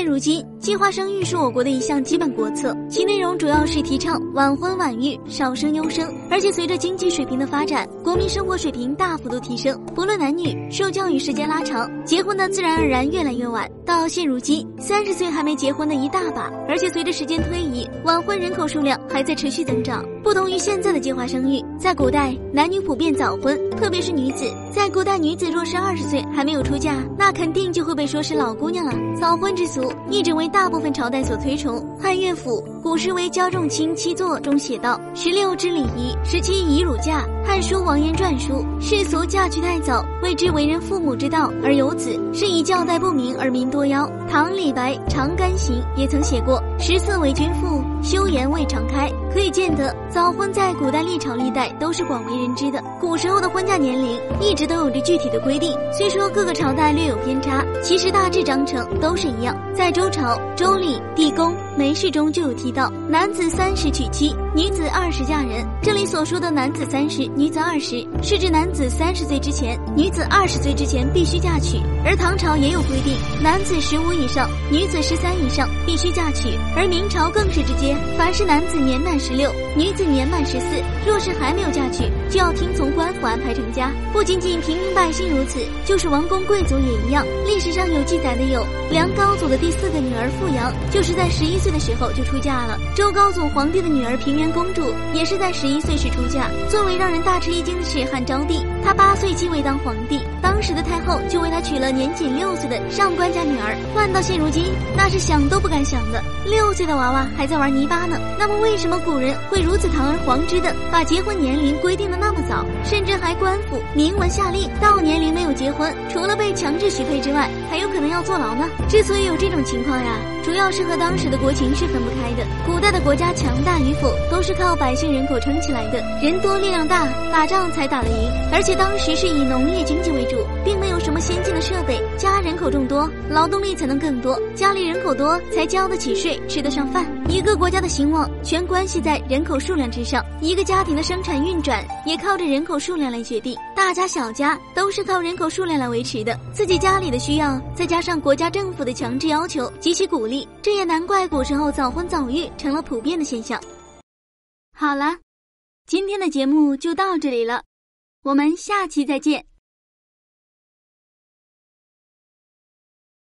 现如今，计划生育是我国的一项基本国策，其内容主要是提倡晚婚晚育、少生优生。而且随着经济水平的发展，国民生活水平大幅度提升，不论男女，受教育时间拉长，结婚的自然而然越来越晚。到现如今，三十岁还没结婚的一大把。而且随着时间推移，晚婚人口数量还在持续增长。不同于现在的计划生育，在古代男女普遍早婚，特别是女子。在古代，女子若是二十岁还没有出嫁，那肯定就会被说是老姑娘了。早婚之俗一直为大部分朝代所推崇。汉乐府《古诗为焦仲卿七作》中写道：“十六之礼仪，十七以乳嫁。”《汉书王言传》书世俗嫁娶太早，未知为人父母之道而有子，是以教代不明而民多夭。唐李白《长干行》也曾写过：“十四为君妇，修言未尝开。”可以见得，早婚在古代历朝历代都是广为人知的。古时候的婚嫁年龄一直都有着具体的规定，虽说各个朝代略有偏差，其实大致章程都是一样。在周朝《周礼·地宫·媒事》中就有提到：“男子三十娶妻，女子二十嫁人。”这里所说的男子三十，女子二十，是指男子三十岁之前，女子二十岁之前必须嫁娶。而唐朝也有规定，男子十五以上，女子十三以上必须嫁娶。而明朝更是直接，凡是男子年满。十六，女子年满十四，若是还没有嫁娶，就要听从官府安排成家。不仅仅平民百姓如此，就是王公贵族也一样。历史上有记载的有梁高祖的第四个女儿傅杨，就是在十一岁的时候就出嫁了。周高祖皇帝的女儿平原公主，也是在十一岁时出嫁。作为让人大吃一惊的是汉昭帝，他八岁继位当皇帝，当时的太后就为他娶了年仅六岁的上官家女儿。换到现如今，那是想都不敢想的。六岁的娃娃还在玩泥巴呢。那么为什么？古人会如此堂而皇之的把结婚年龄规定的那么早，甚至还官府明文下令，到年龄没有结婚，除了被强制许配之外，还有可能要坐牢呢。之所以有这种情况呀，主要是和当时的国情是分不开的。古代的国家强大与否，都是靠百姓人口撑起来的，人多力量大，打仗才打得赢。而且当时是以农业经济为主，并没有先进的设备，家人口众多，劳动力才能更多，家里人口多才交得起税，吃得上饭。一个国家的兴旺，全关系。在人口数量之上，一个家庭的生产运转也靠着人口数量来决定。大家小家都是靠人口数量来维持的。自己家里的需要，再加上国家政府的强制要求及其鼓励，这也难怪古时候早婚早育成了普遍的现象。好了，今天的节目就到这里了，我们下期再见。